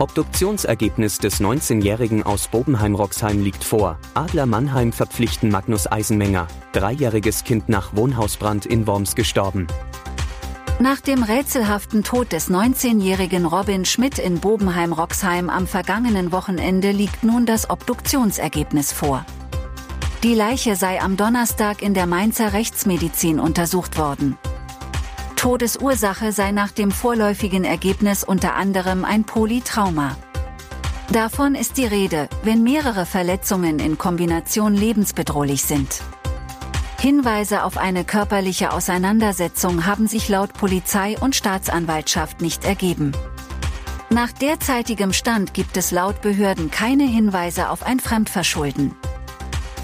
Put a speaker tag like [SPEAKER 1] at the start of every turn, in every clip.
[SPEAKER 1] Obduktionsergebnis des 19-Jährigen aus Bobenheim-Roxheim liegt vor. Adler Mannheim verpflichten Magnus Eisenmenger. Dreijähriges Kind nach Wohnhausbrand in Worms gestorben.
[SPEAKER 2] Nach dem rätselhaften Tod des 19-jährigen Robin Schmidt in Bobenheim-Roxheim am vergangenen Wochenende liegt nun das Obduktionsergebnis vor. Die Leiche sei am Donnerstag in der Mainzer Rechtsmedizin untersucht worden. Todesursache sei nach dem vorläufigen Ergebnis unter anderem ein Polytrauma. Davon ist die Rede, wenn mehrere Verletzungen in Kombination lebensbedrohlich sind. Hinweise auf eine körperliche Auseinandersetzung haben sich laut Polizei und Staatsanwaltschaft nicht ergeben. Nach derzeitigem Stand gibt es laut Behörden keine Hinweise auf ein Fremdverschulden.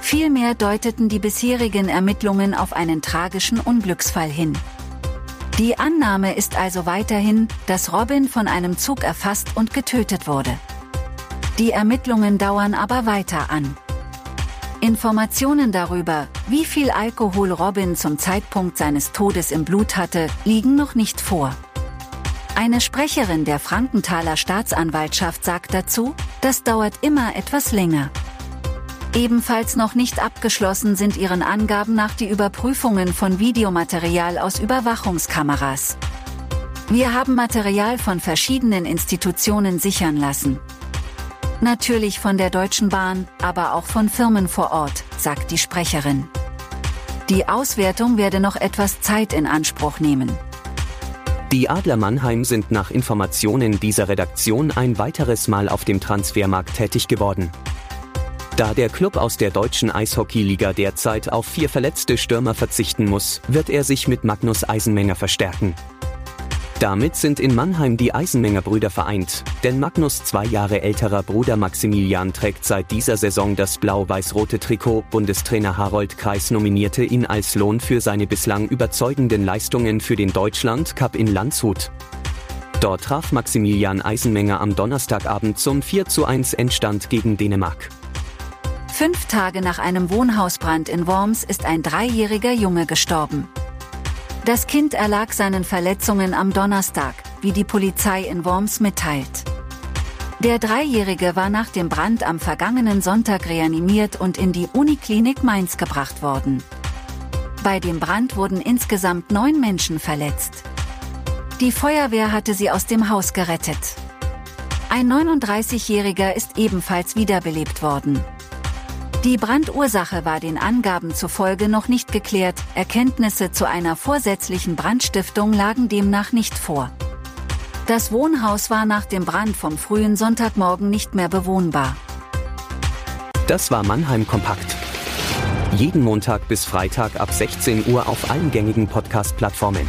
[SPEAKER 2] Vielmehr deuteten die bisherigen Ermittlungen auf einen tragischen Unglücksfall hin. Die Annahme ist also weiterhin, dass Robin von einem Zug erfasst und getötet wurde. Die Ermittlungen dauern aber weiter an. Informationen darüber, wie viel Alkohol Robin zum Zeitpunkt seines Todes im Blut hatte, liegen noch nicht vor. Eine Sprecherin der Frankenthaler Staatsanwaltschaft sagt dazu, das dauert immer etwas länger. Ebenfalls noch nicht abgeschlossen sind ihren Angaben nach die Überprüfungen von Videomaterial aus Überwachungskameras. Wir haben Material von verschiedenen Institutionen sichern lassen. Natürlich von der Deutschen Bahn, aber auch von Firmen vor Ort, sagt die Sprecherin. Die Auswertung werde noch etwas Zeit in Anspruch nehmen.
[SPEAKER 1] Die Adler Mannheim sind nach Informationen dieser Redaktion ein weiteres Mal auf dem Transfermarkt tätig geworden. Da der Club aus der deutschen Eishockeyliga derzeit auf vier verletzte Stürmer verzichten muss, wird er sich mit Magnus Eisenmenger verstärken. Damit sind in Mannheim die Eisenmenger Brüder vereint, denn Magnus zwei Jahre älterer Bruder Maximilian trägt seit dieser Saison das blau-weiß-rote Trikot. Bundestrainer Harold Kreis nominierte ihn als Lohn für seine bislang überzeugenden Leistungen für den Deutschland Cup in Landshut. Dort traf Maximilian Eisenmenger am Donnerstagabend zum 4 zu 1 Endstand gegen Dänemark.
[SPEAKER 2] Fünf Tage nach einem Wohnhausbrand in Worms ist ein dreijähriger Junge gestorben. Das Kind erlag seinen Verletzungen am Donnerstag, wie die Polizei in Worms mitteilt. Der Dreijährige war nach dem Brand am vergangenen Sonntag reanimiert und in die Uniklinik Mainz gebracht worden. Bei dem Brand wurden insgesamt neun Menschen verletzt. Die Feuerwehr hatte sie aus dem Haus gerettet. Ein 39-Jähriger ist ebenfalls wiederbelebt worden. Die Brandursache war den Angaben zufolge noch nicht geklärt, Erkenntnisse zu einer vorsätzlichen Brandstiftung lagen demnach nicht vor. Das Wohnhaus war nach dem Brand vom frühen Sonntagmorgen nicht mehr bewohnbar.
[SPEAKER 1] Das war Mannheim Kompakt. Jeden Montag bis Freitag ab 16 Uhr auf allen gängigen Podcast-Plattformen.